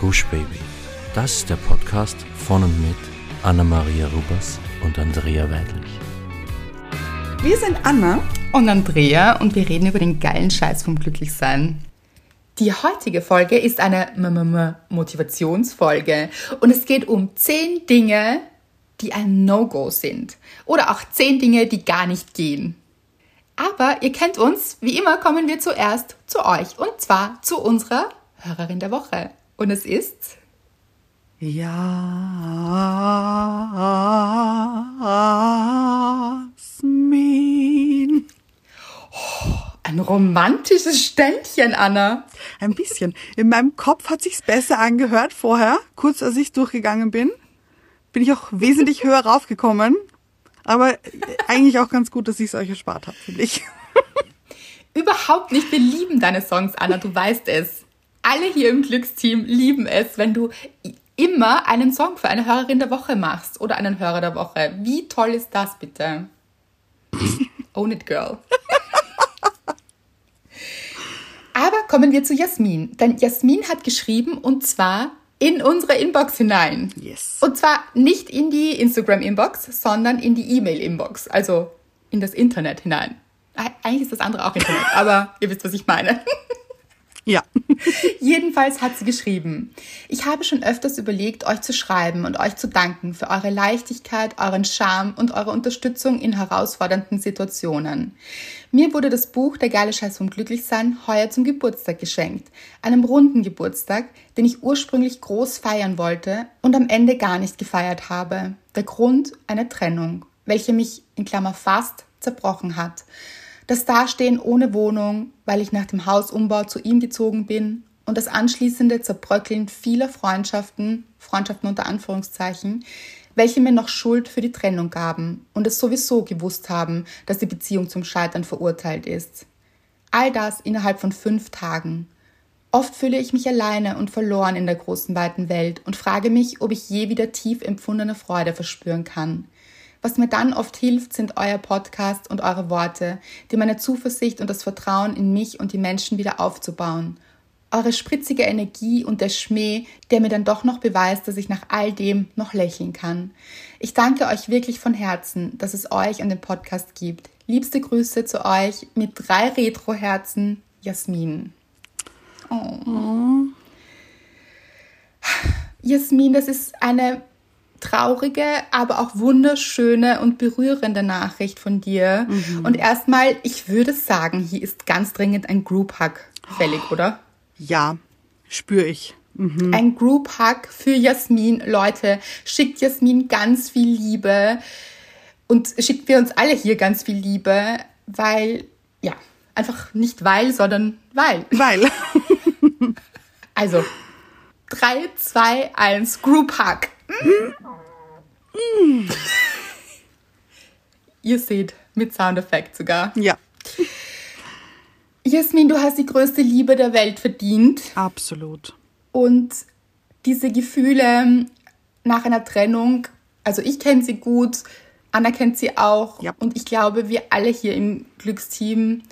Gush Baby. Das ist der Podcast von und mit Anna-Maria Rubers und Andrea Weidlich. Wir sind Anna und Andrea und wir reden über den geilen Scheiß vom Glücklichsein. Die heutige Folge ist eine M -M -M Motivationsfolge und es geht um 10 Dinge, die ein No-Go sind oder auch 10 Dinge, die gar nicht gehen. Aber ihr kennt uns, wie immer kommen wir zuerst zu euch und zwar zu unserer Hörerin der Woche. Und es ist Jasmin. Oh, ein romantisches Ständchen, Anna. Ein bisschen. In meinem Kopf hat sich's besser angehört vorher, kurz als ich durchgegangen bin. Bin ich auch wesentlich höher raufgekommen. Aber eigentlich auch ganz gut, dass ich es euch erspart habe, finde ich. Überhaupt nicht. Wir lieben deine Songs, Anna. Du weißt es alle hier im Glücksteam lieben es, wenn du immer einen Song für eine Hörerin der Woche machst oder einen Hörer der Woche. Wie toll ist das bitte? Own it, girl. Aber kommen wir zu Jasmin. Denn Jasmin hat geschrieben und zwar in unsere Inbox hinein. Yes. Und zwar nicht in die Instagram-Inbox, sondern in die E-Mail-Inbox, also in das Internet hinein. Eigentlich ist das andere auch Internet, aber ihr wisst, was ich meine. Ja. Jedenfalls hat sie geschrieben, ich habe schon öfters überlegt, euch zu schreiben und euch zu danken für eure Leichtigkeit, euren Charme und eure Unterstützung in herausfordernden Situationen. Mir wurde das Buch Der geile Scheiß vom Glücklichsein heuer zum Geburtstag geschenkt. Einem runden Geburtstag, den ich ursprünglich groß feiern wollte und am Ende gar nicht gefeiert habe. Der Grund eine Trennung, welche mich in Klammer fast zerbrochen hat. Das Dastehen ohne Wohnung, weil ich nach dem Hausumbau zu ihm gezogen bin und das anschließende Zerbröckeln vieler Freundschaften, Freundschaften unter Anführungszeichen, welche mir noch Schuld für die Trennung gaben und es sowieso gewusst haben, dass die Beziehung zum Scheitern verurteilt ist. All das innerhalb von fünf Tagen. Oft fühle ich mich alleine und verloren in der großen weiten Welt und frage mich, ob ich je wieder tief empfundene Freude verspüren kann. Was mir dann oft hilft, sind euer Podcast und eure Worte, die meine Zuversicht und das Vertrauen in mich und die Menschen wieder aufzubauen. Eure spritzige Energie und der Schmäh, der mir dann doch noch beweist, dass ich nach all dem noch lächeln kann. Ich danke euch wirklich von Herzen, dass es euch und den Podcast gibt. Liebste Grüße zu euch mit drei Retro-Herzen, Jasmin. Oh. oh. Jasmin, das ist eine traurige, aber auch wunderschöne und berührende Nachricht von dir. Mhm. Und erstmal, ich würde sagen, hier ist ganz dringend ein Group Hug fällig, oder? Ja, spüre ich. Mhm. Ein Group Hug für Jasmin. Leute, schickt Jasmin ganz viel Liebe und schickt wir uns alle hier ganz viel Liebe, weil, ja, einfach nicht weil, sondern weil. Weil. also, 3, 2, 1, Group Hug. Mm. Ihr seht, mit Soundeffekt sogar. Ja. Jasmin, du hast die größte Liebe der Welt verdient. Absolut. Und diese Gefühle nach einer Trennung, also ich kenne sie gut, Anna kennt sie auch. Ja. Und ich glaube, wir alle hier im Glücksteam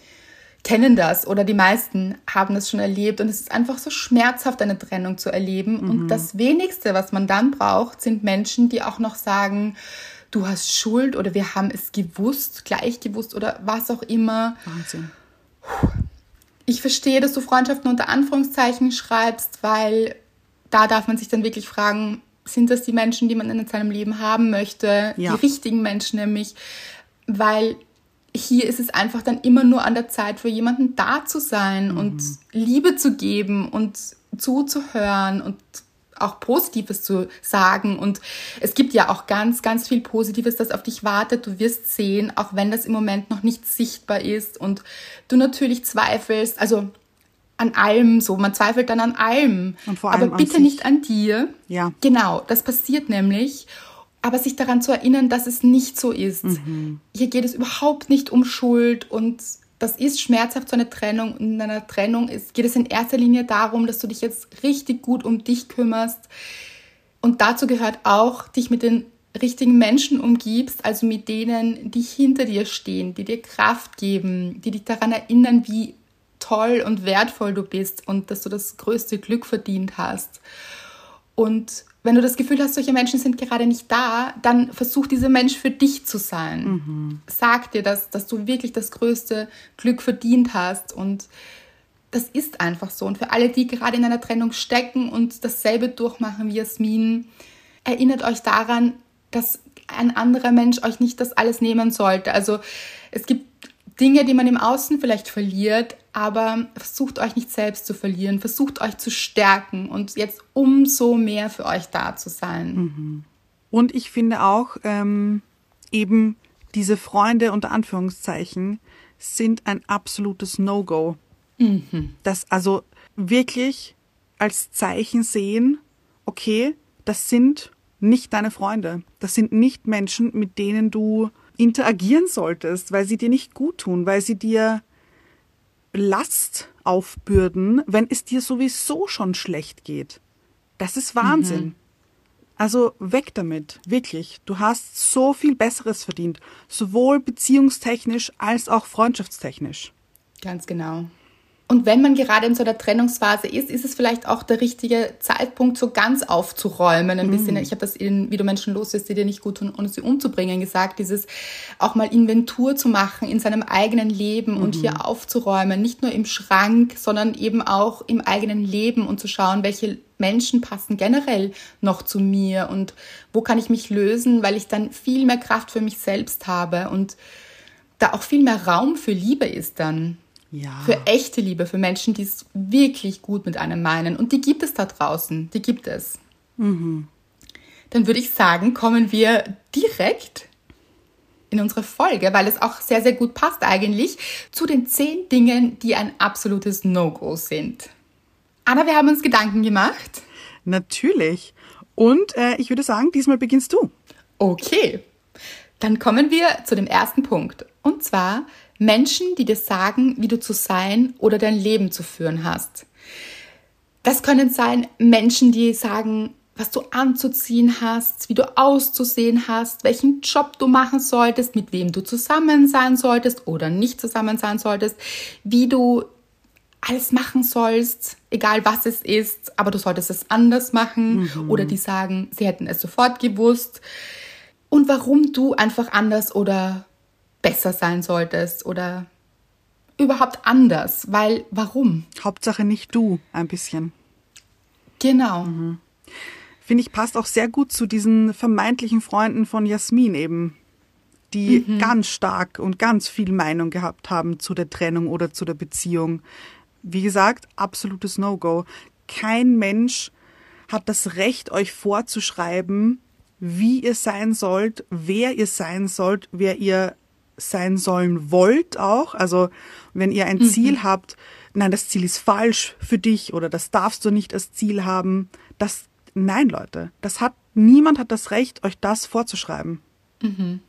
kennen das oder die meisten haben das schon erlebt und es ist einfach so schmerzhaft, eine Trennung zu erleben. Mhm. Und das wenigste, was man dann braucht, sind Menschen, die auch noch sagen, du hast Schuld oder wir haben es gewusst, gleich gewusst oder was auch immer. Wahnsinn. Ich verstehe, dass du Freundschaften unter Anführungszeichen schreibst, weil da darf man sich dann wirklich fragen, sind das die Menschen, die man in seinem Leben haben möchte? Ja. Die richtigen Menschen nämlich, weil hier ist es einfach dann immer nur an der Zeit, für jemanden da zu sein mhm. und Liebe zu geben und zuzuhören und auch Positives zu sagen. Und es gibt ja auch ganz, ganz viel Positives, das auf dich wartet. Du wirst sehen, auch wenn das im Moment noch nicht sichtbar ist und du natürlich zweifelst. Also an allem so. Man zweifelt dann an allem. Allem Aber bitte nicht an dir. Ja. Genau, das passiert nämlich aber sich daran zu erinnern, dass es nicht so ist. Mhm. Hier geht es überhaupt nicht um Schuld und das ist schmerzhaft, so eine Trennung. Und in einer Trennung ist, geht es in erster Linie darum, dass du dich jetzt richtig gut um dich kümmerst. Und dazu gehört auch, dich mit den richtigen Menschen umgibst, also mit denen, die hinter dir stehen, die dir Kraft geben, die dich daran erinnern, wie toll und wertvoll du bist und dass du das größte Glück verdient hast. Und wenn du das Gefühl hast, solche Menschen sind gerade nicht da, dann versuch dieser Mensch für dich zu sein. Mhm. Sag dir, dass, dass du wirklich das größte Glück verdient hast und das ist einfach so. Und für alle, die gerade in einer Trennung stecken und dasselbe durchmachen wie Jasmin, erinnert euch daran, dass ein anderer Mensch euch nicht das alles nehmen sollte. Also es gibt Dinge, die man im Außen vielleicht verliert, aber versucht euch nicht selbst zu verlieren, versucht euch zu stärken und jetzt umso mehr für euch da zu sein. Mhm. Und ich finde auch ähm, eben diese Freunde unter Anführungszeichen sind ein absolutes No-Go. Mhm. Das also wirklich als Zeichen sehen, okay, das sind nicht deine Freunde. Das sind nicht Menschen, mit denen du interagieren solltest, weil sie dir nicht gut tun, weil sie dir Last aufbürden, wenn es dir sowieso schon schlecht geht. Das ist Wahnsinn. Mhm. Also weg damit, wirklich. Du hast so viel Besseres verdient, sowohl beziehungstechnisch als auch freundschaftstechnisch. Ganz genau. Und wenn man gerade in so einer Trennungsphase ist, ist es vielleicht auch der richtige Zeitpunkt, so ganz aufzuräumen. Ein mm. bisschen, ich habe das in Wie du Menschen los die dir nicht gut tun, ohne sie umzubringen, gesagt, dieses auch mal Inventur zu machen in seinem eigenen Leben mm. und hier mhm. aufzuräumen, nicht nur im Schrank, sondern eben auch im eigenen Leben und zu schauen, welche Menschen passen generell noch zu mir und wo kann ich mich lösen, weil ich dann viel mehr Kraft für mich selbst habe und da auch viel mehr Raum für Liebe ist dann. Ja. Für echte Liebe, für Menschen, die es wirklich gut mit einem meinen. Und die gibt es da draußen, die gibt es. Mhm. Dann würde ich sagen, kommen wir direkt in unsere Folge, weil es auch sehr, sehr gut passt eigentlich, zu den zehn Dingen, die ein absolutes No-Go sind. Anna, wir haben uns Gedanken gemacht. Natürlich. Und äh, ich würde sagen, diesmal beginnst du. Okay. Dann kommen wir zu dem ersten Punkt. Und zwar Menschen, die dir sagen, wie du zu sein oder dein Leben zu führen hast. Das können sein Menschen, die sagen, was du anzuziehen hast, wie du auszusehen hast, welchen Job du machen solltest, mit wem du zusammen sein solltest oder nicht zusammen sein solltest, wie du alles machen sollst, egal was es ist, aber du solltest es anders machen mhm. oder die sagen, sie hätten es sofort gewusst und warum du einfach anders oder besser sein solltest oder überhaupt anders, weil warum? Hauptsache nicht du, ein bisschen. Genau. Mhm. Finde ich, passt auch sehr gut zu diesen vermeintlichen Freunden von Jasmin eben, die mhm. ganz stark und ganz viel Meinung gehabt haben zu der Trennung oder zu der Beziehung. Wie gesagt, absolutes No-Go. Kein Mensch hat das Recht, euch vorzuschreiben, wie ihr sein sollt, wer ihr sein sollt, wer ihr sein sollen wollt auch. Also wenn ihr ein mhm. Ziel habt, nein, das Ziel ist falsch für dich oder das darfst du nicht als Ziel haben. Das, nein, Leute, das hat, niemand hat das Recht, euch das vorzuschreiben. Mhm.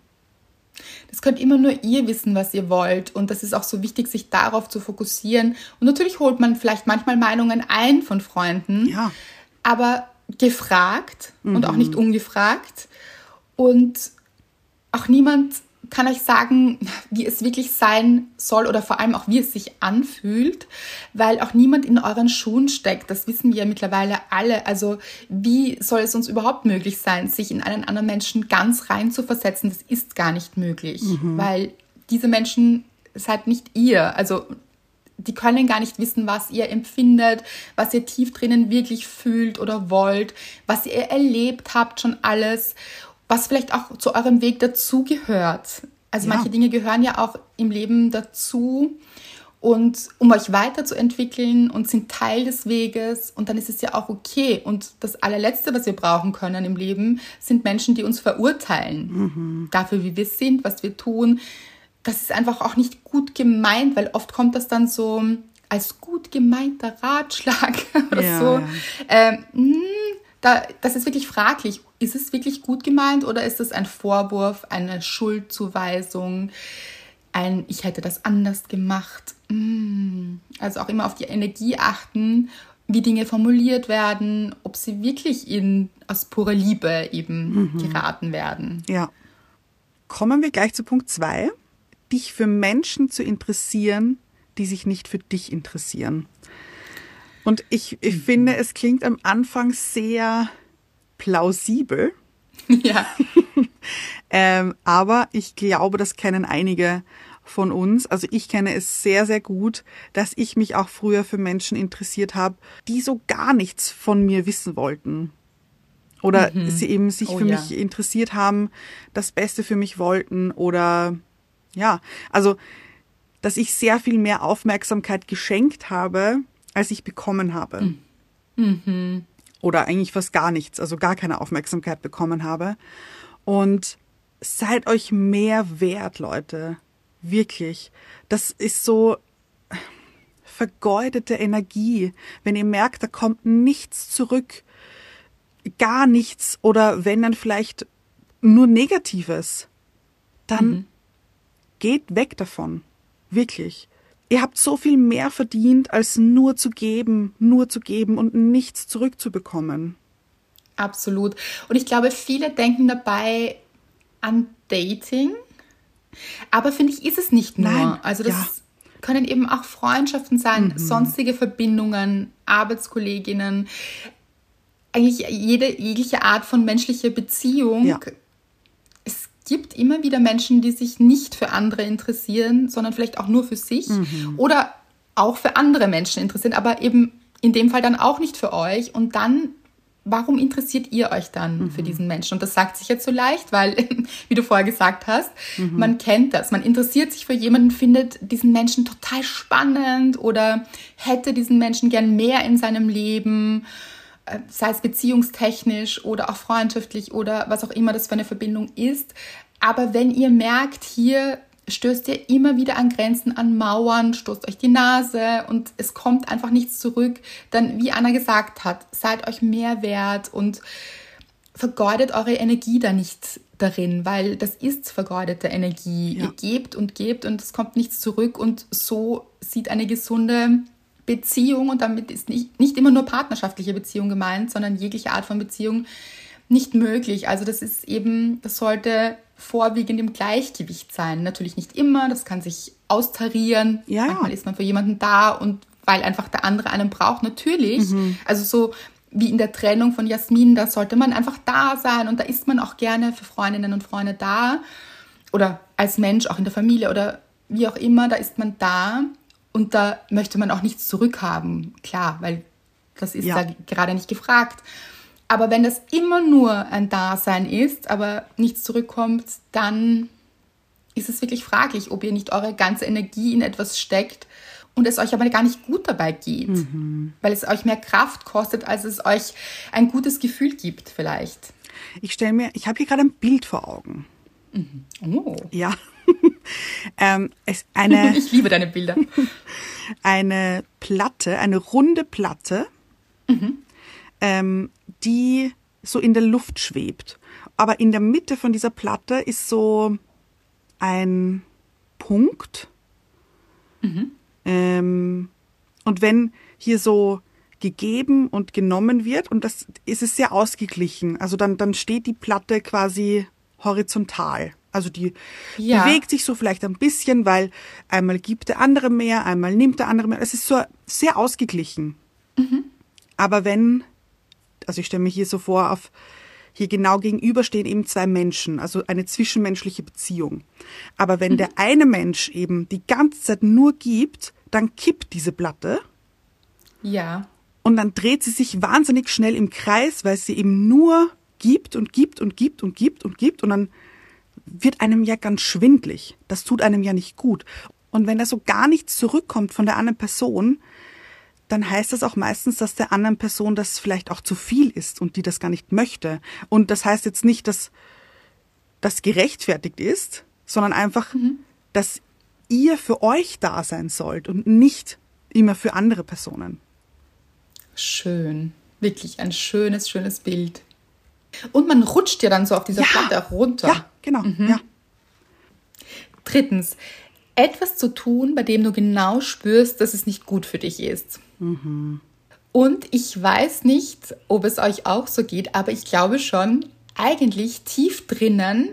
Das könnt immer nur ihr wissen, was ihr wollt. Und das ist auch so wichtig, sich darauf zu fokussieren. Und natürlich holt man vielleicht manchmal Meinungen ein von Freunden. Ja. Aber gefragt mhm. und auch nicht mhm. ungefragt. Und auch niemand kann euch sagen, wie es wirklich sein soll oder vor allem auch wie es sich anfühlt, weil auch niemand in euren Schuhen steckt. Das wissen wir mittlerweile alle. Also wie soll es uns überhaupt möglich sein, sich in einen anderen Menschen ganz rein zu versetzen? Das ist gar nicht möglich, mhm. weil diese Menschen seid nicht ihr. Also die können gar nicht wissen, was ihr empfindet, was ihr tief drinnen wirklich fühlt oder wollt, was ihr erlebt habt schon alles was vielleicht auch zu eurem Weg dazugehört. Also ja. manche Dinge gehören ja auch im Leben dazu und um euch weiterzuentwickeln und sind Teil des Weges und dann ist es ja auch okay. Und das allerletzte, was wir brauchen können im Leben, sind Menschen, die uns verurteilen mhm. dafür, wie wir sind, was wir tun. Das ist einfach auch nicht gut gemeint, weil oft kommt das dann so als gut gemeinter Ratschlag oder ja, so. Ähm, hm, da, das ist wirklich fraglich. Ist es wirklich gut gemeint oder ist es ein Vorwurf, eine Schuldzuweisung, ein Ich hätte das anders gemacht? Mm. Also auch immer auf die Energie achten, wie Dinge formuliert werden, ob sie wirklich in, aus purer Liebe eben mhm. geraten werden. Ja. Kommen wir gleich zu Punkt 2. Dich für Menschen zu interessieren, die sich nicht für dich interessieren. Und ich, ich finde, es klingt am Anfang sehr plausibel. Ja. ähm, aber ich glaube, das kennen einige von uns. Also ich kenne es sehr, sehr gut, dass ich mich auch früher für Menschen interessiert habe, die so gar nichts von mir wissen wollten. Oder mhm. sie eben sich oh, für ja. mich interessiert haben, das Beste für mich wollten oder ja, also dass ich sehr viel mehr Aufmerksamkeit geschenkt habe, als ich bekommen habe. Mhm. Oder eigentlich fast gar nichts, also gar keine Aufmerksamkeit bekommen habe. Und seid euch mehr wert, Leute. Wirklich. Das ist so vergeudete Energie. Wenn ihr merkt, da kommt nichts zurück, gar nichts oder wenn dann vielleicht nur Negatives, dann mhm. geht weg davon. Wirklich. Ihr habt so viel mehr verdient, als nur zu geben, nur zu geben und nichts zurückzubekommen. Absolut. Und ich glaube, viele denken dabei an Dating. Aber finde ich, ist es nicht nur. Nein, also das ja. können eben auch Freundschaften sein, mhm. sonstige Verbindungen, Arbeitskolleginnen, eigentlich jede jegliche Art von menschlicher Beziehung. Ja gibt immer wieder Menschen, die sich nicht für andere interessieren, sondern vielleicht auch nur für sich mhm. oder auch für andere Menschen interessieren, aber eben in dem Fall dann auch nicht für euch. Und dann, warum interessiert ihr euch dann mhm. für diesen Menschen? Und das sagt sich jetzt so leicht, weil, wie du vorher gesagt hast, mhm. man kennt das. Man interessiert sich für jemanden, findet diesen Menschen total spannend oder hätte diesen Menschen gern mehr in seinem Leben sei es beziehungstechnisch oder auch freundschaftlich oder was auch immer das für eine Verbindung ist. Aber wenn ihr merkt, hier stößt ihr immer wieder an Grenzen, an Mauern, stoßt euch die Nase und es kommt einfach nichts zurück, dann, wie Anna gesagt hat, seid euch mehr wert und vergeudet eure Energie da nicht darin, weil das ist vergeudete Energie. Ja. Ihr gebt und gebt und es kommt nichts zurück und so sieht eine gesunde Beziehung und damit ist nicht, nicht immer nur partnerschaftliche Beziehung gemeint, sondern jegliche Art von Beziehung nicht möglich. Also das ist eben, das sollte vorwiegend im Gleichgewicht sein. Natürlich nicht immer, das kann sich austarieren. Ja, Manchmal ist man für jemanden da und weil einfach der andere einen braucht, natürlich. Mhm. Also so wie in der Trennung von Jasmin, da sollte man einfach da sein und da ist man auch gerne für Freundinnen und Freunde da. Oder als Mensch, auch in der Familie oder wie auch immer, da ist man da. Und da möchte man auch nichts zurückhaben, klar, weil das ist ja. da gerade nicht gefragt. Aber wenn das immer nur ein Dasein ist, aber nichts zurückkommt, dann ist es wirklich fraglich, ob ihr nicht eure ganze Energie in etwas steckt und es euch aber gar nicht gut dabei geht, mhm. weil es euch mehr Kraft kostet, als es euch ein gutes Gefühl gibt vielleicht. Ich stelle mir, ich habe hier gerade ein Bild vor Augen. Mhm. Oh. Ja. Ähm, es eine, ich liebe deine Bilder. Eine Platte, eine runde Platte, mhm. ähm, die so in der Luft schwebt. Aber in der Mitte von dieser Platte ist so ein Punkt. Mhm. Ähm, und wenn hier so gegeben und genommen wird, und das ist es sehr ausgeglichen, also dann, dann steht die Platte quasi horizontal. Also die ja. bewegt sich so vielleicht ein bisschen, weil einmal gibt der andere mehr, einmal nimmt der andere mehr. Es ist so sehr ausgeglichen. Mhm. Aber wenn, also ich stelle mir hier so vor, auf hier genau gegenüber stehen eben zwei Menschen, also eine zwischenmenschliche Beziehung. Aber wenn mhm. der eine Mensch eben die ganze Zeit nur gibt, dann kippt diese Platte. Ja. Und dann dreht sie sich wahnsinnig schnell im Kreis, weil sie eben nur gibt und gibt und gibt und gibt und gibt und dann wird einem ja ganz schwindlig. Das tut einem ja nicht gut. Und wenn da so gar nichts zurückkommt von der anderen Person, dann heißt das auch meistens, dass der anderen Person das vielleicht auch zu viel ist und die das gar nicht möchte. Und das heißt jetzt nicht, dass das gerechtfertigt ist, sondern einfach, mhm. dass ihr für euch da sein sollt und nicht immer für andere Personen. Schön. Wirklich ein schönes, schönes Bild. Und man rutscht ja dann so auf dieser ja. Platte auch runter. Ja, genau. Mhm. Ja. Drittens, etwas zu tun, bei dem du genau spürst, dass es nicht gut für dich ist. Mhm. Und ich weiß nicht, ob es euch auch so geht, aber ich glaube schon, eigentlich tief drinnen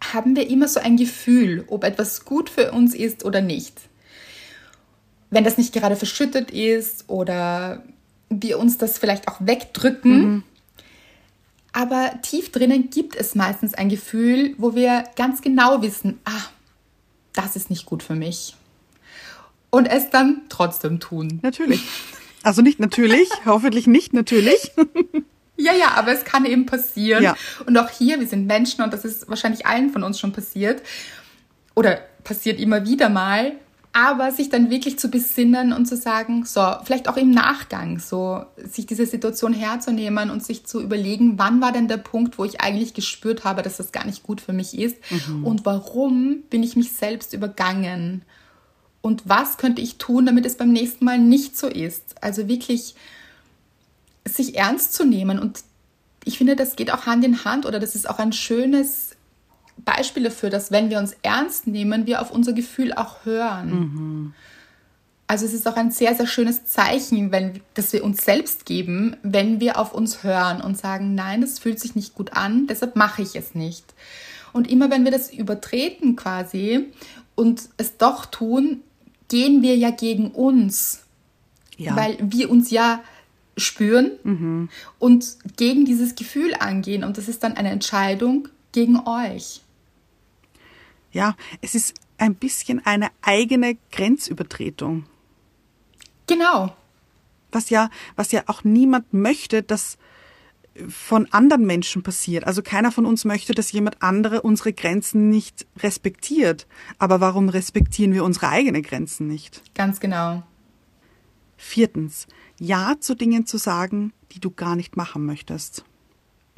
haben wir immer so ein Gefühl, ob etwas gut für uns ist oder nicht. wenn das nicht gerade verschüttet ist oder wir uns das vielleicht auch wegdrücken. Aber tief drinnen gibt es meistens ein Gefühl, wo wir ganz genau wissen, ah, das ist nicht gut für mich. Und es dann trotzdem tun. Natürlich. Also nicht natürlich, hoffentlich nicht natürlich. Ja, ja, aber es kann eben passieren. Ja. Und auch hier, wir sind Menschen und das ist wahrscheinlich allen von uns schon passiert. Oder passiert immer wieder mal. Aber sich dann wirklich zu besinnen und zu sagen, so, vielleicht auch im Nachgang, so, sich diese Situation herzunehmen und sich zu überlegen, wann war denn der Punkt, wo ich eigentlich gespürt habe, dass das gar nicht gut für mich ist und warum bin ich mich selbst übergangen und was könnte ich tun, damit es beim nächsten Mal nicht so ist. Also wirklich sich ernst zu nehmen. Und ich finde, das geht auch Hand in Hand oder das ist auch ein schönes Beispiel dafür, dass wenn wir uns ernst nehmen, wir auf unser Gefühl auch hören. Also es ist auch ein sehr, sehr schönes Zeichen, wenn, das wir uns selbst geben, wenn wir auf uns hören und sagen, nein, das fühlt sich nicht gut an, deshalb mache ich es nicht. Und immer wenn wir das übertreten quasi und es doch tun, gehen wir ja gegen uns Ja. weil wir uns ja spüren und gegen dieses Gefühl angehen. Und das ist dann eine Entscheidung gegen euch. Ja, es ist ein bisschen eine eigene Grenzübertretung. Genau. was ja, was ja auch niemand möchte, dass von anderen Menschen passiert. Also keiner von uns möchte, dass jemand andere unsere Grenzen nicht respektiert. Aber warum respektieren wir unsere eigenen Grenzen nicht? Ganz genau. Viertens, Ja zu Dingen zu sagen, die du gar nicht machen möchtest.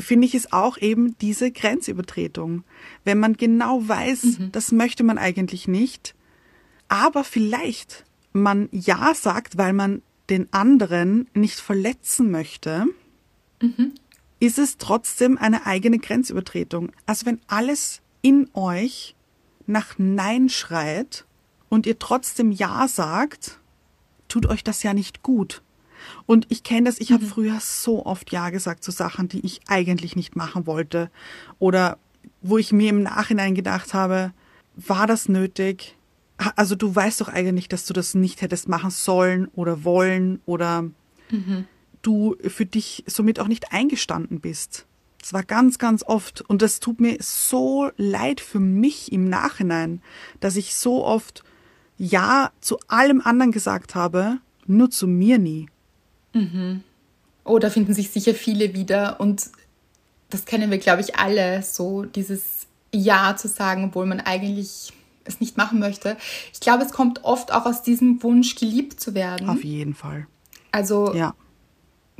Finde ich es auch eben diese Grenzübertretung. Wenn man genau weiß, das möchte man eigentlich nicht, aber vielleicht man Ja sagt, weil man den anderen nicht verletzen möchte, ist es trotzdem eine eigene Grenzübertretung. Also wenn alles in euch nach Nein schreit und ihr trotzdem Ja sagt, tut euch das ja nicht gut. Und ich kenne das, ich habe früher so oft Ja gesagt zu Sachen, die ich eigentlich nicht machen wollte. Oder wo ich mir im Nachhinein gedacht habe, war das nötig? Also du weißt doch eigentlich, dass du das nicht hättest machen sollen oder wollen oder du für dich somit auch nicht eingestanden bist. Das war ganz, ganz oft. Und das tut mir so leid für mich im Nachhinein, dass ich so oft Ja zu allem anderen gesagt habe, nur zu mir nie. Oh, da finden sich sicher viele wieder. Und das kennen wir, glaube ich, alle. So dieses Ja zu sagen, obwohl man eigentlich es nicht machen möchte. Ich glaube, es kommt oft auch aus diesem Wunsch, geliebt zu werden. Auf jeden Fall. Also Ja.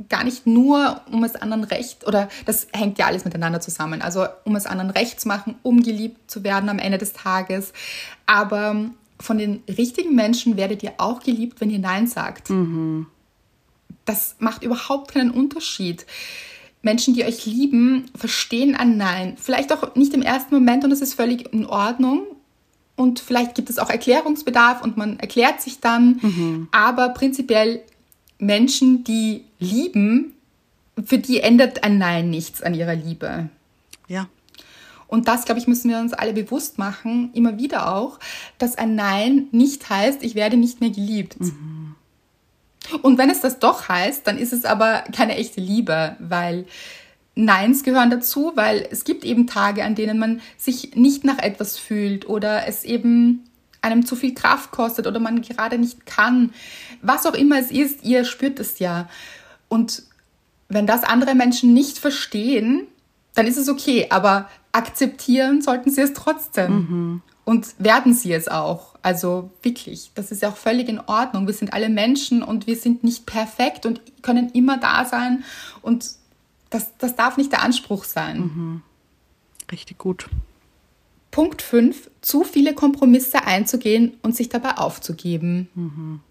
gar nicht nur, um es anderen recht, oder das hängt ja alles miteinander zusammen, also um es anderen recht zu machen, um geliebt zu werden am Ende des Tages. Aber von den richtigen Menschen werdet ihr auch geliebt, wenn ihr Nein sagt. Das macht überhaupt keinen Unterschied. Menschen, die euch lieben, verstehen ein Nein. Vielleicht auch nicht im ersten Moment und das ist völlig in Ordnung. Und vielleicht gibt es auch Erklärungsbedarf und man erklärt sich dann. Aber prinzipiell Menschen, die lieben, für die ändert ein Nein nichts an ihrer Liebe. Ja. Und das, glaube ich, müssen wir uns alle bewusst machen, immer wieder auch, dass ein Nein nicht heißt, ich werde nicht mehr geliebt. Und wenn es das doch heißt, dann ist es aber keine echte Liebe, weil Neins gehören dazu, weil es gibt eben Tage, an denen man sich nicht nach etwas fühlt oder es eben einem zu viel Kraft kostet oder man gerade nicht kann. Was auch immer es ist, ihr spürt es ja. Und wenn das andere Menschen nicht verstehen, dann ist es okay, aber akzeptieren sollten sie es trotzdem. Und werden sie es auch. Also wirklich, das ist ja auch völlig in Ordnung. Wir sind alle Menschen und wir sind nicht perfekt und können immer da sein. Und das, das darf nicht der Anspruch sein. Richtig gut. Punkt 5, zu viele Kompromisse einzugehen und sich dabei aufzugeben.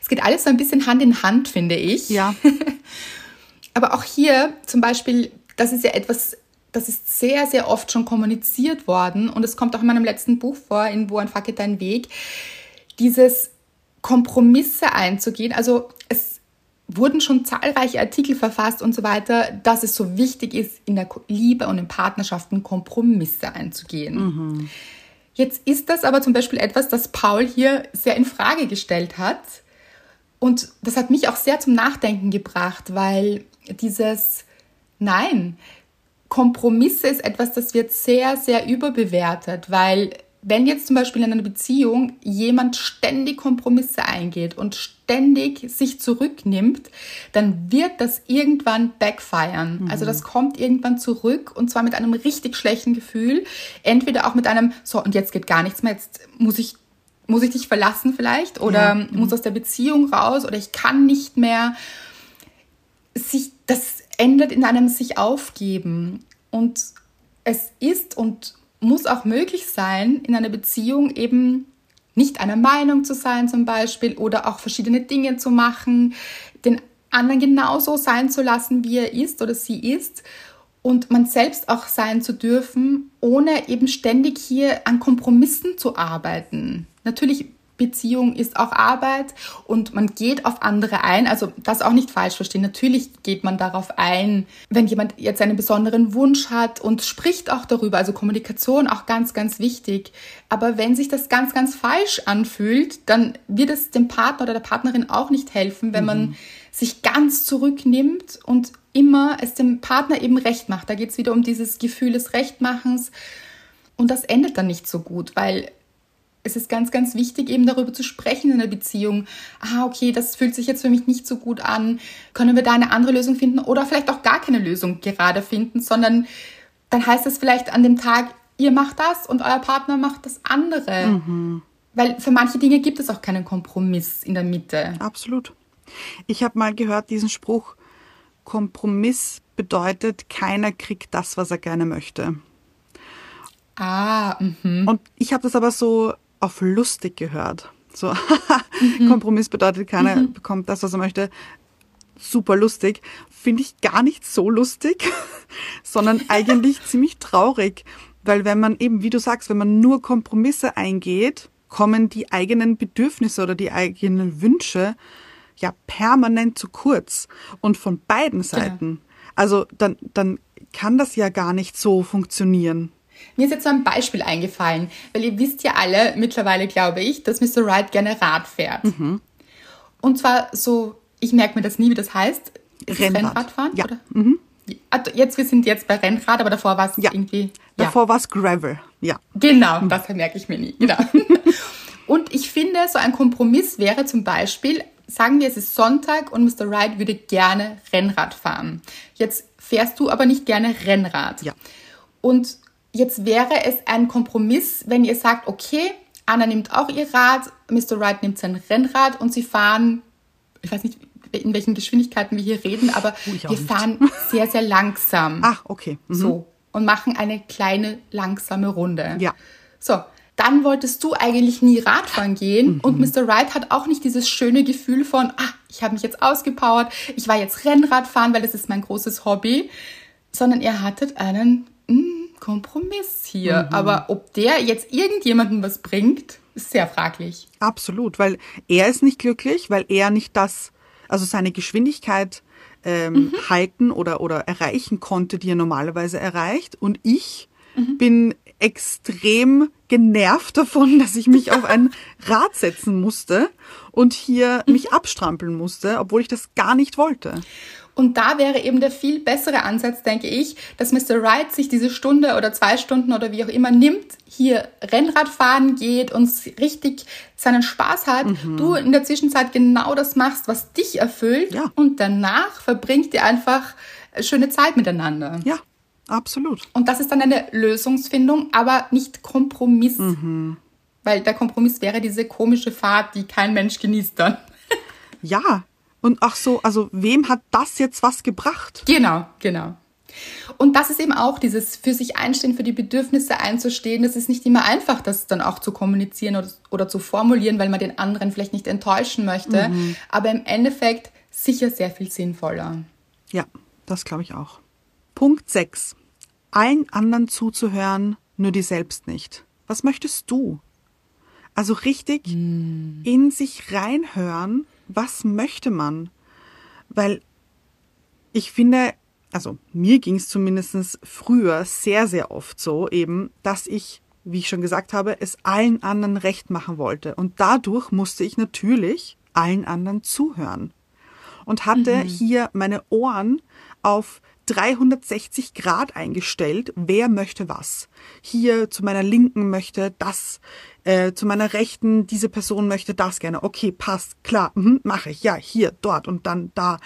Es geht alles so ein bisschen Hand in Hand, finde ich. Ja. Aber auch hier zum Beispiel, das ist ja etwas, das ist sehr, sehr oft schon kommuniziert worden und es kommt auch in meinem letzten Buch vor, in Wo entfacke dein Weg, dieses Kompromisse einzugehen. Also es wurden schon zahlreiche Artikel verfasst und so weiter, dass es so wichtig ist, in der Liebe und in Partnerschaften Kompromisse einzugehen. Jetzt ist das aber zum Beispiel etwas, das Paul hier sehr in Frage gestellt hat. Und das hat mich auch sehr zum Nachdenken gebracht, weil dieses Nein, Kompromisse ist etwas, das wird sehr, sehr überbewertet, weil wenn jetzt zum Beispiel in einer Beziehung jemand ständig Kompromisse eingeht und ständig sich zurücknimmt, dann wird das irgendwann backfiren. Mhm. Also das kommt irgendwann zurück und zwar mit einem richtig schlechten Gefühl. Entweder auch mit einem, so und jetzt geht gar nichts mehr, jetzt muss ich, muss ich dich verlassen vielleicht oder ja. mhm. muss aus der Beziehung raus oder ich kann nicht mehr. Sich, das endet in einem sich aufgeben und es ist und muss auch möglich sein, in einer Beziehung eben nicht einer Meinung zu sein zum Beispiel oder auch verschiedene Dinge zu machen, den anderen genauso sein zu lassen, wie er ist oder sie ist und man selbst auch sein zu dürfen, ohne eben ständig hier an Kompromissen zu arbeiten. Natürlich Beziehung ist auch Arbeit und man geht auf andere ein. Also das auch nicht falsch verstehen. Natürlich geht man darauf ein, wenn jemand jetzt einen besonderen Wunsch hat und spricht auch darüber. Also Kommunikation auch ganz, ganz wichtig. Aber wenn sich das ganz, ganz falsch anfühlt, dann wird es dem Partner oder der Partnerin auch nicht helfen, wenn mhm. man sich ganz zurücknimmt und immer es dem Partner eben recht macht. Da geht es wieder um dieses Gefühl des Rechtmachens. Und das endet dann nicht so gut, weil es ist ganz, ganz wichtig, eben darüber zu sprechen in der Beziehung. Ah, okay, das fühlt sich jetzt für mich nicht so gut an. Können wir da eine andere Lösung finden oder vielleicht auch gar keine Lösung gerade finden, sondern dann heißt es vielleicht an dem Tag, ihr macht das und euer Partner macht das andere. Mhm. Weil für manche Dinge gibt es auch keinen Kompromiss in der Mitte. Absolut. Ich habe mal gehört diesen Spruch, Kompromiss bedeutet, keiner kriegt das, was er gerne möchte. Ah, mh. Und ich habe das aber so auf lustig gehört. So, mhm. Kompromiss bedeutet, keiner mhm. bekommt das, was er möchte. Super lustig. Finde ich gar nicht so lustig, sondern eigentlich ziemlich traurig. Weil wenn man eben, wie du sagst, wenn man nur Kompromisse eingeht, kommen die eigenen Bedürfnisse oder die eigenen Wünsche ja permanent zu kurz. Und von beiden Seiten. Ja. Also dann, dann kann das ja gar nicht so funktionieren. Mir ist jetzt so ein Beispiel eingefallen, weil ihr wisst ja alle mittlerweile, glaube ich, dass Mr. Wright gerne Rad fährt. Mhm. Und zwar so, ich merke mir das nie, wie das heißt. Rennrad. Rennradfahren? Ja. Mhm. Also jetzt, wir sind jetzt bei Rennrad, aber davor war es ja. irgendwie. Davor war es Gravel, ja. Genau, mhm. das merke ich mir nie. Genau. und ich finde, so ein Kompromiss wäre zum Beispiel, sagen wir, es ist Sonntag und Mr. Wright würde gerne Rennrad fahren. Jetzt fährst du aber nicht gerne Rennrad. Ja. Und Jetzt wäre es ein Kompromiss, wenn ihr sagt, okay, Anna nimmt auch ihr Rad, Mr. Wright nimmt sein Rennrad und sie fahren, ich weiß nicht, in welchen Geschwindigkeiten wir hier reden, aber oh, wir fahren sehr, sehr langsam. Ach, okay. Mhm. So. Und machen eine kleine, langsame Runde. Ja. So. Dann wolltest du eigentlich nie Radfahren gehen mhm. und Mr. Wright hat auch nicht dieses schöne Gefühl von, ah, ich habe mich jetzt ausgepowert, ich war jetzt Rennradfahren, weil das ist mein großes Hobby, sondern ihr hattet einen mh, mm, Kompromiss hier. Mhm. Aber ob der jetzt irgendjemandem was bringt, ist sehr fraglich. Absolut, weil er ist nicht glücklich, weil er nicht das, also seine Geschwindigkeit ähm, mhm. halten oder, oder erreichen konnte, die er normalerweise erreicht. Und ich mhm. bin extrem genervt davon, dass ich mich auf ein Rad setzen musste und hier mich mhm. abstrampeln musste, obwohl ich das gar nicht wollte. Und da wäre eben der viel bessere Ansatz, denke ich, dass Mr. Wright sich diese Stunde oder zwei Stunden oder wie auch immer nimmt, hier Rennrad fahren geht und richtig seinen Spaß hat. Mhm. Du in der Zwischenzeit genau das machst, was dich erfüllt. Ja. Und danach verbringt ihr einfach schöne Zeit miteinander. Ja, absolut. Und das ist dann eine Lösungsfindung, aber nicht Kompromiss. Mhm. Weil der Kompromiss wäre diese komische Fahrt, die kein Mensch genießt dann. Ja, und ach so, also wem hat das jetzt was gebracht? Genau, genau. Und das ist eben auch dieses für sich einstehen, für die Bedürfnisse einzustehen. Das ist nicht immer einfach, das dann auch zu kommunizieren oder, oder zu formulieren, weil man den anderen vielleicht nicht enttäuschen möchte. Mhm. Aber im Endeffekt sicher sehr viel sinnvoller. Ja, das glaube ich auch. Punkt 6. Allen anderen zuzuhören, nur die selbst nicht. Was möchtest du? Also richtig mhm. in sich reinhören was möchte man? Weil ich finde, also mir ging es zumindest früher sehr, sehr oft so eben, dass ich wie ich schon gesagt habe, es allen anderen recht machen wollte. Und dadurch musste ich natürlich allen anderen zuhören. Und hatte mhm. hier meine Ohren auf 360 Grad eingestellt, wer möchte was. Hier zu meiner Linken möchte das, äh, zu meiner Rechten, diese Person möchte das gerne. Okay, passt, klar, mhm, mache ich. Ja, hier, dort und dann da.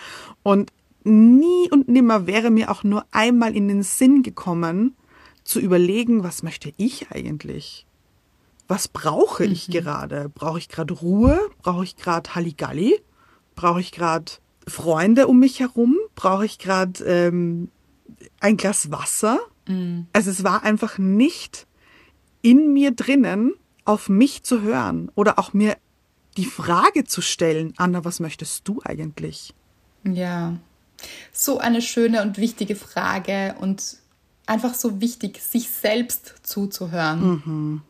Und nie und nimmer wäre mir auch nur einmal in den Sinn gekommen, zu überlegen, was möchte ich eigentlich? Was brauche ich mhm. gerade? Brauche ich gerade Ruhe? Brauche ich gerade Halligalli? Brauche ich gerade Freunde um mich herum? Brauche ich gerade ähm, ein Glas Wasser? Mhm. Also es war einfach nicht in mir drinnen, auf mich zu hören oder auch mir die Frage zu stellen, Anna, was möchtest du eigentlich? Ja, so eine schöne und wichtige Frage und einfach so wichtig, sich selbst zuzuhören. Mhm.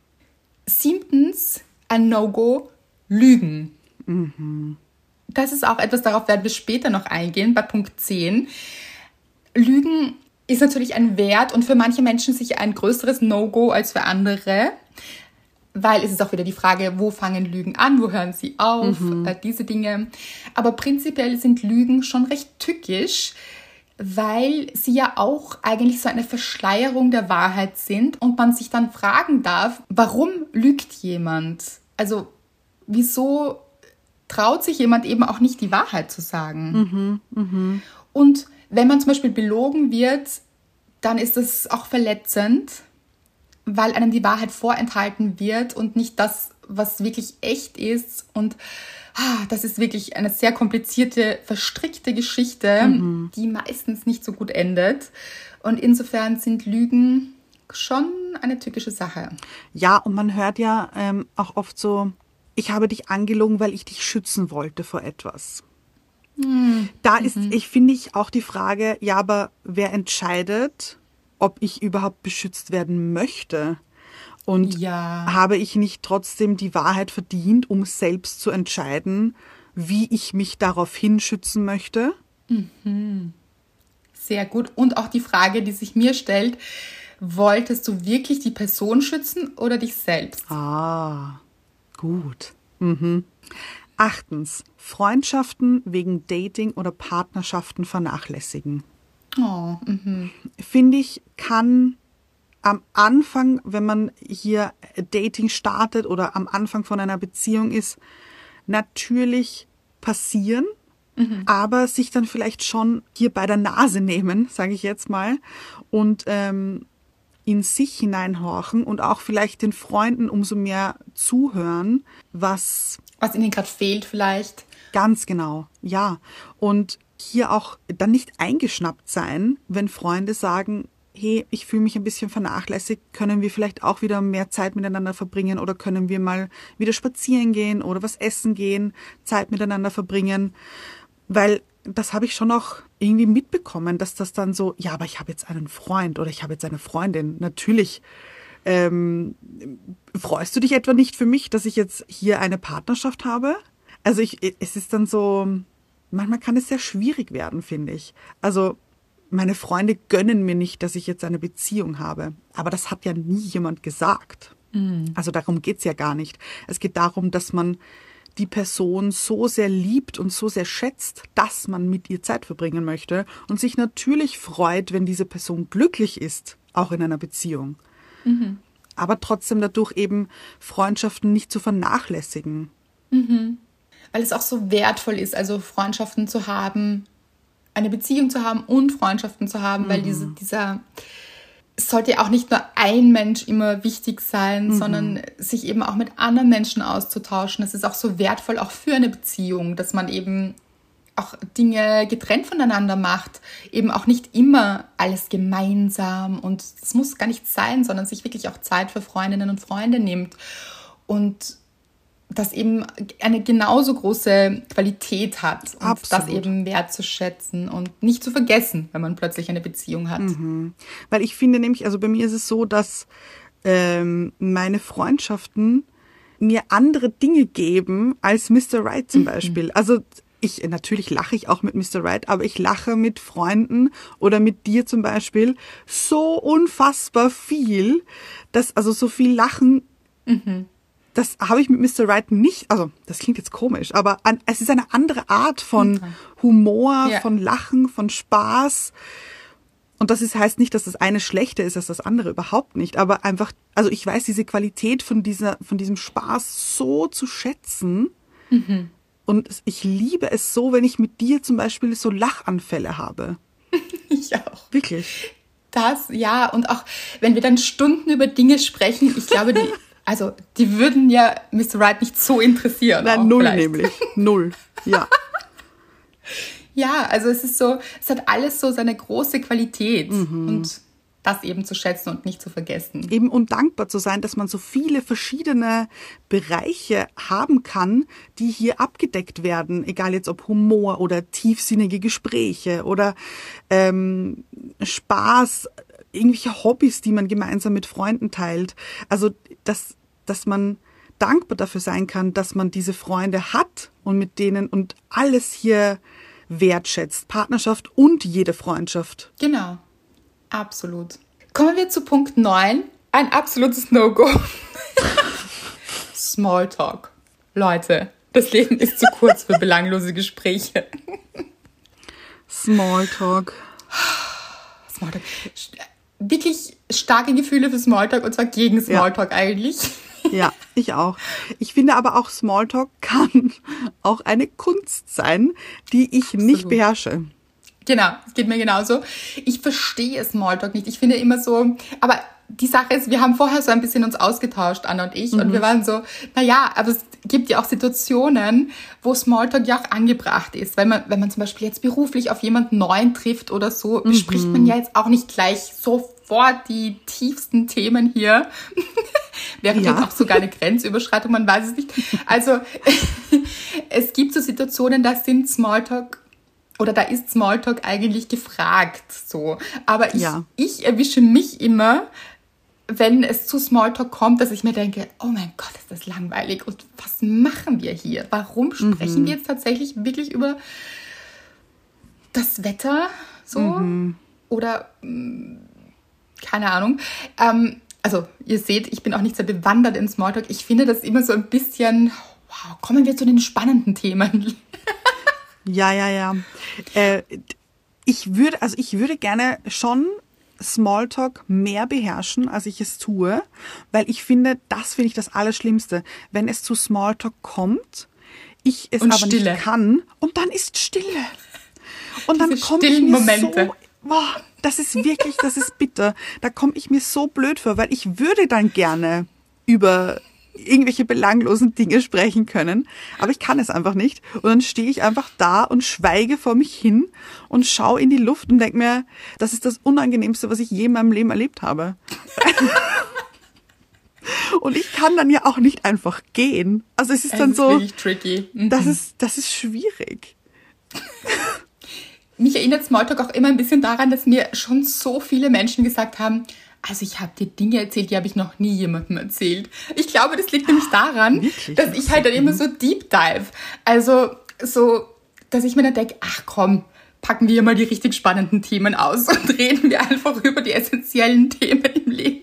Siebtens, ein No-Go, Lügen. Mhm. Das ist auch etwas, darauf werden wir später noch eingehen, bei Punkt 10. Lügen ist natürlich ein Wert und für manche Menschen sicher ein größeres No-Go als für andere, weil es ist auch wieder die Frage, wo fangen Lügen an, wo hören sie auf, mhm. äh, diese Dinge. Aber prinzipiell sind Lügen schon recht tückisch, weil sie ja auch eigentlich so eine Verschleierung der Wahrheit sind und man sich dann fragen darf, warum lügt jemand? Also wieso traut sich jemand eben auch nicht die Wahrheit zu sagen? Mhm, mh. Und wenn man zum Beispiel belogen wird, dann ist das auch verletzend, weil einem die Wahrheit vorenthalten wird und nicht das, was wirklich echt ist und Ah, das ist wirklich eine sehr komplizierte, verstrickte Geschichte, mhm. die meistens nicht so gut endet. Und insofern sind Lügen schon eine tückische Sache. Ja, und man hört ja ähm, auch oft so, ich habe dich angelogen, weil ich dich schützen wollte vor etwas. Mhm. Da ist, mhm. ich finde ich auch die Frage, ja, aber wer entscheidet, ob ich überhaupt beschützt werden möchte? Und ja. habe ich nicht trotzdem die Wahrheit verdient, um selbst zu entscheiden, wie ich mich darauf hinschützen möchte? Mhm. Sehr gut. Und auch die Frage, die sich mir stellt, wolltest du wirklich die Person schützen oder dich selbst? Ah, gut. Mhm. Achtens, Freundschaften wegen Dating oder Partnerschaften vernachlässigen. Oh, mhm. Finde ich, kann am Anfang, wenn man hier Dating startet oder am Anfang von einer Beziehung ist, natürlich passieren, mhm. aber sich dann vielleicht schon hier bei der Nase nehmen, sage ich jetzt mal, und ähm, in sich hineinhorchen und auch vielleicht den Freunden umso mehr zuhören, was was ihnen gerade fehlt vielleicht. Ganz genau, ja. Und hier auch dann nicht eingeschnappt sein, wenn Freunde sagen, hey, ich fühle mich ein bisschen vernachlässigt, können wir vielleicht auch wieder mehr Zeit miteinander verbringen oder können wir mal wieder spazieren gehen oder was essen gehen, Zeit miteinander verbringen, weil das habe ich schon auch irgendwie mitbekommen, dass das dann so, ja, aber ich habe jetzt einen Freund oder ich habe jetzt eine Freundin. Natürlich ähm, freust du dich etwa nicht für mich, dass ich jetzt hier eine Partnerschaft habe? Also ich, es ist dann so, manchmal kann es sehr schwierig werden, finde ich. Also meine Freunde gönnen mir nicht, dass ich jetzt eine Beziehung habe. Aber das hat ja nie jemand gesagt. Mhm. Also darum geht's ja gar nicht. Es geht darum, dass man die Person so sehr liebt und so sehr schätzt, dass man mit ihr Zeit verbringen möchte und sich natürlich freut, wenn diese Person glücklich ist, auch in einer Beziehung. Mhm. Aber trotzdem dadurch eben Freundschaften nicht zu vernachlässigen. Mhm. Weil es auch so wertvoll ist, also Freundschaften zu haben, eine Beziehung zu haben und Freundschaften zu haben, mhm. weil diese, dieser es sollte ja auch nicht nur ein Mensch immer wichtig sein, mhm. sondern sich eben auch mit anderen Menschen auszutauschen. Das ist auch so wertvoll, auch für eine Beziehung, dass man eben auch Dinge getrennt voneinander macht, eben auch nicht immer alles gemeinsam und es muss gar nicht sein, sondern sich wirklich auch Zeit für Freundinnen und Freunde nimmt und das eben eine genauso große Qualität hat und Absolut. das eben wertzuschätzen und nicht zu vergessen, wenn man plötzlich eine Beziehung hat. Mhm. Weil ich finde nämlich, also bei mir ist es so, dass ähm, meine Freundschaften mir andere Dinge geben als Mr. Right zum mhm. Beispiel. Also ich natürlich lache ich auch mit Mr. Right, aber ich lache mit Freunden oder mit dir zum Beispiel so unfassbar viel, dass also so viel Lachen, das habe ich mit Mr. Right nicht. Also das klingt jetzt komisch, aber an, es ist eine andere Art von Humor, Ja. von Lachen, von Spaß. Und das ist, heißt nicht, dass das eine schlechter ist als das andere, überhaupt nicht. Aber einfach, also ich weiß diese Qualität von dieser, von diesem Spaß so zu schätzen. Und es- ich liebe es so, wenn ich mit dir zum Beispiel so Lachanfälle habe. Ich auch. Wirklich. Das, ja, und auch wenn wir dann Stunden über Dinge sprechen, ich glaube, die, also die würden ja Mr. Right nicht so interessieren. Nein, null vielleicht. nämlich. Null. Ja. Ja, also es ist so, es hat alles so seine große Qualität und das eben zu schätzen und nicht zu vergessen. Eben und dankbar zu sein, dass man so viele verschiedene Bereiche haben kann, die hier abgedeckt werden. Egal jetzt ob Humor oder tiefsinnige Gespräche oder ähm, Spaß, irgendwelche Hobbys, die man gemeinsam mit Freunden teilt. Also, dass, dass man dankbar dafür sein kann, dass man diese Freunde hat und mit denen und alles hier wertschätzt. Partnerschaft und jede Freundschaft. Genau, absolut. Kommen wir zu Punkt 9, ein absolutes No-Go. Smalltalk. Leute, das Leben ist zu kurz für belanglose Gespräche. Smalltalk. Smalltalk. Wirklich starke Gefühle für Smalltalk und zwar gegen Smalltalk eigentlich. Ja, ich auch. Ich finde aber auch Smalltalk kann auch eine Kunst sein, die ich nicht Absolut. beherrsche. Genau, es geht mir genauso. Ich verstehe Smalltalk nicht. Ich finde immer so, aber die Sache ist, wir haben vorher so ein bisschen uns ausgetauscht, Anna und ich, und wir waren so, na ja, aber es gibt ja auch Situationen, wo Smalltalk ja auch angebracht ist. Weil man, wenn man zum Beispiel jetzt beruflich auf jemanden Neuen trifft oder so, bespricht man ja jetzt auch nicht gleich sofort die tiefsten Themen hier. Wäre Ja. jetzt auch sogar eine Grenzüberschreitung, man weiß es nicht. Also, es gibt so Situationen, da sind Smalltalk oder da ist Smalltalk eigentlich gefragt, so. Aber ich, Ja. ich erwische mich immer, wenn es zu Smalltalk kommt, dass ich mir denke, oh mein Gott, ist das langweilig und was machen wir hier? Warum sprechen wir jetzt tatsächlich wirklich über das Wetter so? Oder mm, keine Ahnung. Ähm, also ihr seht, ich bin auch nicht sehr bewandert in Smalltalk. Ich finde das immer so ein bisschen, wow, kommen wir zu den spannenden Themen. Ja, ja, ja. Äh, ich würde, also ich würde gerne schon Smalltalk mehr beherrschen, als ich es tue, weil ich finde, das finde ich das Allerschlimmste, wenn es zu Smalltalk kommt, ich es Und aber Stille. nicht kann und dann ist Stille. Und dann Diese ich stillen mir Momente. so, boah, das ist wirklich, das ist bitter. Da komme ich mir so blöd vor, weil ich würde dann gerne über irgendwelche belanglosen Dinge sprechen können, aber ich kann es einfach nicht. Und dann stehe ich einfach da und schweige vor mich hin und schaue in die Luft und denke mir, das ist das Unangenehmste, was ich je in meinem Leben erlebt habe. und ich kann dann ja auch nicht einfach gehen. Also es ist Es dann ist so, wirklich tricky. Mhm. das ist, das ist schwierig. Mich erinnert Smalltalk auch immer ein bisschen daran, dass mir schon so viele Menschen gesagt haben, also ich habe dir Dinge erzählt, die habe ich noch nie jemandem erzählt. Ich glaube, das liegt nämlich daran, Wirklich? dass ich halt dann immer so Deep Dive, also so, dass ich mir dann denke, ach komm, packen wir mal die richtig spannenden Themen aus und reden wir einfach über die essentiellen Themen im Leben.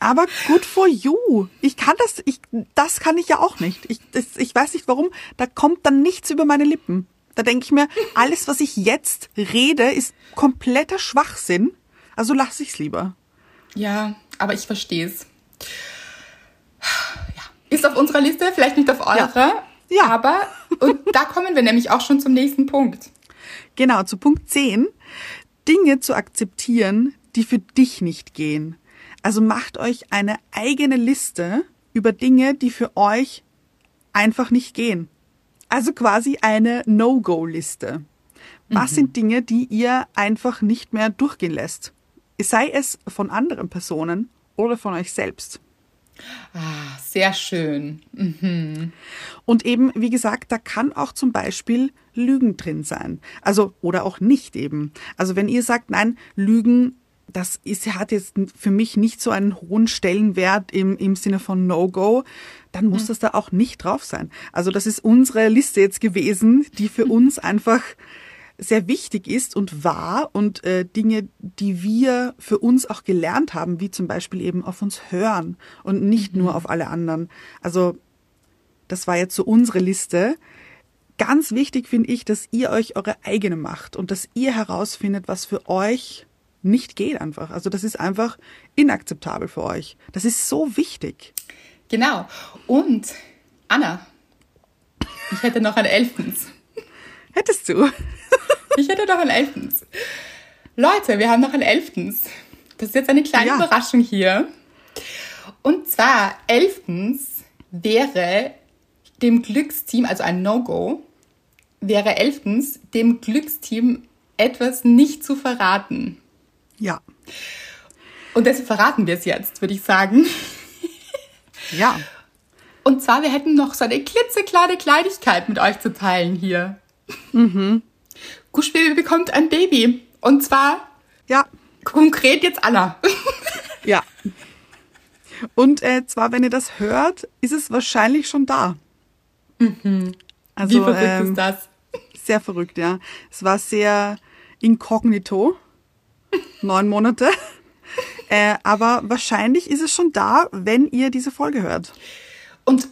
Aber good for you. Ich kann das, ich, das kann ich ja auch nicht. Ich, das, ich weiß nicht warum. Da kommt dann nichts über meine Lippen. Da denke ich mir, alles, was ich jetzt rede, ist kompletter Schwachsinn. Also lasse ich's lieber. Ja, aber ich verstehe es. Ja. Ist auf unserer Liste, vielleicht nicht auf eurer. Ja. Aber, und da kommen wir nämlich auch schon zum nächsten Punkt. Genau, zu Punkt 10. Dinge zu akzeptieren, die für dich nicht gehen. Also macht euch eine eigene Liste über Dinge, die für euch einfach nicht gehen. Also quasi eine No-Go-Liste. Was sind Dinge, die ihr einfach nicht mehr durchgehen lässt? Sei es von anderen Personen oder von euch selbst. Ah, sehr schön. Und eben, wie gesagt, da kann auch zum Beispiel Lügen drin sein. Also, oder auch nicht eben. Also, wenn ihr sagt, nein, Lügen das ist, hat jetzt für mich nicht so einen hohen Stellenwert im, im Sinne von No-Go, dann muss das da auch nicht drauf sein. Also das ist unsere Liste jetzt gewesen, die für uns einfach sehr wichtig ist und war und äh, Dinge, die wir für uns auch gelernt haben, wie zum Beispiel eben auf uns hören und nicht nur auf alle anderen. Also das war jetzt so unsere Liste. Ganz wichtig finde ich, dass ihr euch eure eigene macht und dass ihr herausfindet, was für euch nicht geht einfach. Also das ist einfach inakzeptabel für euch. Das ist so wichtig. Genau. Und Anna, ich hätte noch ein Elfens. Hättest du? Ich hätte noch ein Elftens. Leute, wir haben noch ein Elftens. Das ist jetzt eine kleine ja. Überraschung hier. Und zwar, elftens wäre dem Glücksteam, also ein No-Go, wäre elftens dem Glücksteam etwas nicht zu verraten. Ja. Und deshalb verraten wir es jetzt, würde ich sagen. Ja. Und zwar, wir hätten noch so eine klitzekleine Kleinigkeit mit euch zu teilen hier. Mhm. Guschbaby bekommt ein Baby. Und zwar ja. konkret jetzt Anna. ja. Und äh, zwar, wenn ihr das hört, ist es wahrscheinlich schon da. Mhm. Also, Wie verrückt ähm, ist das? Sehr verrückt, ja. Es war sehr inkognito. Neun Monate. äh, aber wahrscheinlich ist es schon da, wenn ihr diese Folge hört. Und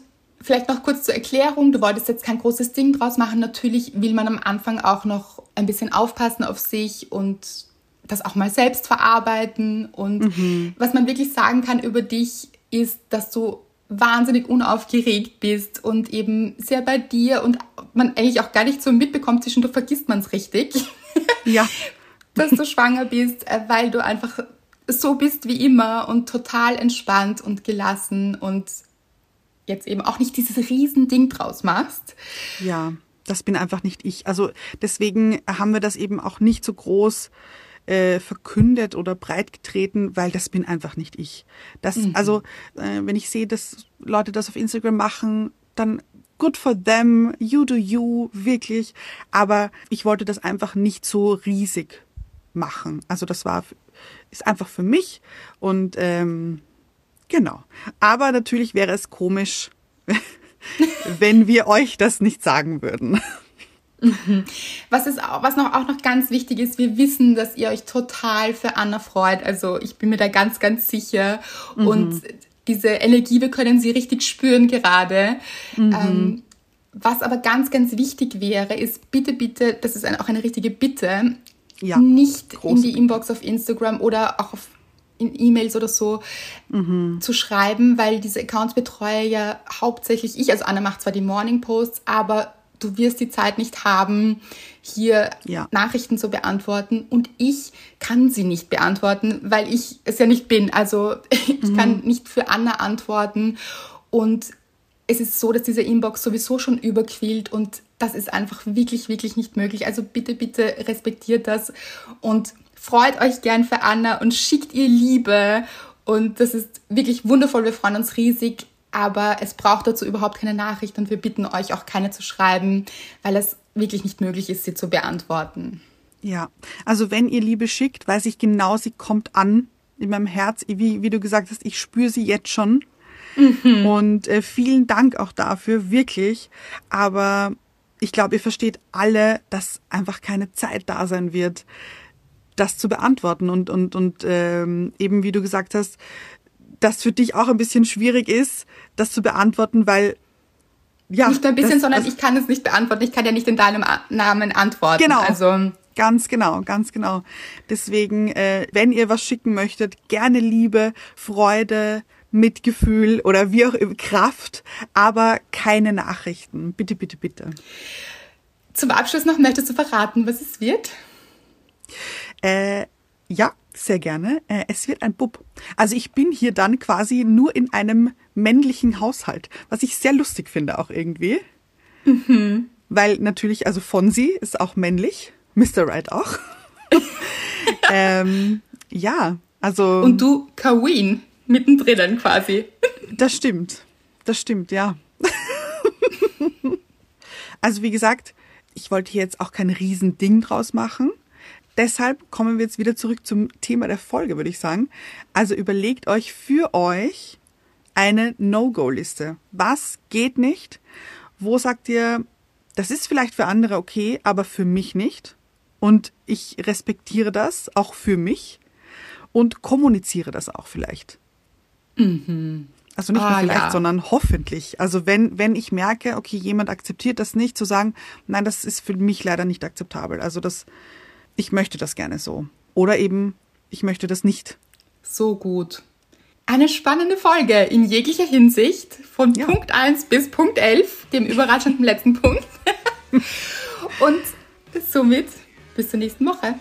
Vielleicht noch kurz zur Erklärung. Du wolltest jetzt kein großes Ding draus machen. Natürlich will man am Anfang auch noch ein bisschen aufpassen auf sich und das auch mal selbst verarbeiten. Und mhm. was man wirklich sagen kann über dich ist, dass du wahnsinnig unaufgeregt bist und eben sehr bei dir und man eigentlich auch gar nicht so mitbekommt, zwischendurch vergisst man es richtig. Ja. dass du schwanger bist, äh, weil du einfach so bist wie immer und total entspannt und gelassen und jetzt eben auch nicht dieses Riesending draus machst. Ja, das bin einfach nicht ich. Also deswegen haben wir das eben auch nicht so groß äh, verkündet oder breitgetreten, weil das bin einfach nicht ich. Das, mhm. also, äh, wenn ich sehe, dass Leute das auf Instagram machen, dann good for them, you do you, wirklich. Aber ich wollte das einfach nicht so riesig machen. Also das war, ist einfach für mich und ähm, Genau. Aber natürlich wäre es komisch, wenn wir euch das nicht sagen würden. Was, ist auch, was noch, auch noch ganz wichtig ist, wir wissen, dass ihr euch total für Anna freut. Also ich bin mir da ganz, ganz sicher. Mhm. Und diese Energie, wir können sie richtig spüren gerade. Mhm. Ähm, was aber ganz, ganz wichtig wäre, ist bitte, bitte, das ist auch eine richtige Bitte, ja, nicht in die Inbox auf Instagram oder auch auf in E-Mails oder so mhm. zu schreiben, weil diese Accounts betreue ja hauptsächlich ich. Also Anna macht zwar die Morning Posts, aber du wirst die Zeit nicht haben, hier ja. Nachrichten zu beantworten. Und ich kann sie nicht beantworten, weil ich es ja nicht bin. Also ich mhm. kann nicht für Anna antworten. Und es ist so, dass diese Inbox sowieso schon überquillt und das ist einfach wirklich, wirklich nicht möglich. Also bitte, bitte respektiert das und freut euch gern für Anna und schickt ihr Liebe. Und das ist wirklich wundervoll. Wir freuen uns riesig. Aber es braucht dazu überhaupt keine Nachricht und wir bitten euch auch keine zu schreiben, weil es wirklich nicht möglich ist, sie zu beantworten. Ja, also wenn ihr Liebe schickt, weiß ich genau, sie kommt an in meinem Herz. Wie, wie du gesagt hast, ich spüre sie jetzt schon. Mhm. Und äh, vielen Dank auch dafür, wirklich. Aber ich glaube, ihr versteht alle, dass einfach keine Zeit da sein wird das zu beantworten und, und, und ähm, eben wie du gesagt hast, dass für dich auch ein bisschen schwierig ist, das zu beantworten, weil ja. Nicht nur ein bisschen, das, sondern also, ich kann es nicht beantworten. Ich kann ja nicht in deinem Namen antworten. Genau. Also. Ganz genau, ganz genau. Deswegen, äh, wenn ihr was schicken möchtet, gerne Liebe, Freude, Mitgefühl oder wie auch immer, Kraft, aber keine Nachrichten. Bitte, bitte, bitte. Zum Abschluss noch möchtest du verraten, was es wird? Äh, ja, sehr gerne. Äh, es wird ein Bub. Also ich bin hier dann quasi nur in einem männlichen Haushalt, was ich sehr lustig finde auch irgendwie. Mhm. Weil natürlich, also Fonsi ist auch männlich, Mr. Right auch. ähm, ja, also. Und du Kawin, mittendrin quasi. das stimmt. Das stimmt, ja. also wie gesagt, ich wollte hier jetzt auch kein Riesending draus machen deshalb kommen wir jetzt wieder zurück zum Thema der Folge, würde ich sagen. Also überlegt euch für euch eine No-Go-Liste. Was geht nicht? Wo sagt ihr, das ist vielleicht für andere okay, aber für mich nicht? Und ich respektiere das auch für mich und kommuniziere das auch vielleicht. Mhm. Also nicht Ah, nur vielleicht, ja. sondern hoffentlich. Also wenn, wenn ich merke, okay, jemand akzeptiert das nicht, zu sagen, nein, das ist für mich leider nicht akzeptabel. Also das, ich möchte das gerne so. Oder eben, ich möchte das nicht. So gut. Eine spannende Folge in jeglicher Hinsicht, von Ja. Punkt 1 bis Punkt 11, dem überraschenden letzten Punkt. Und somit bis zur nächsten Woche.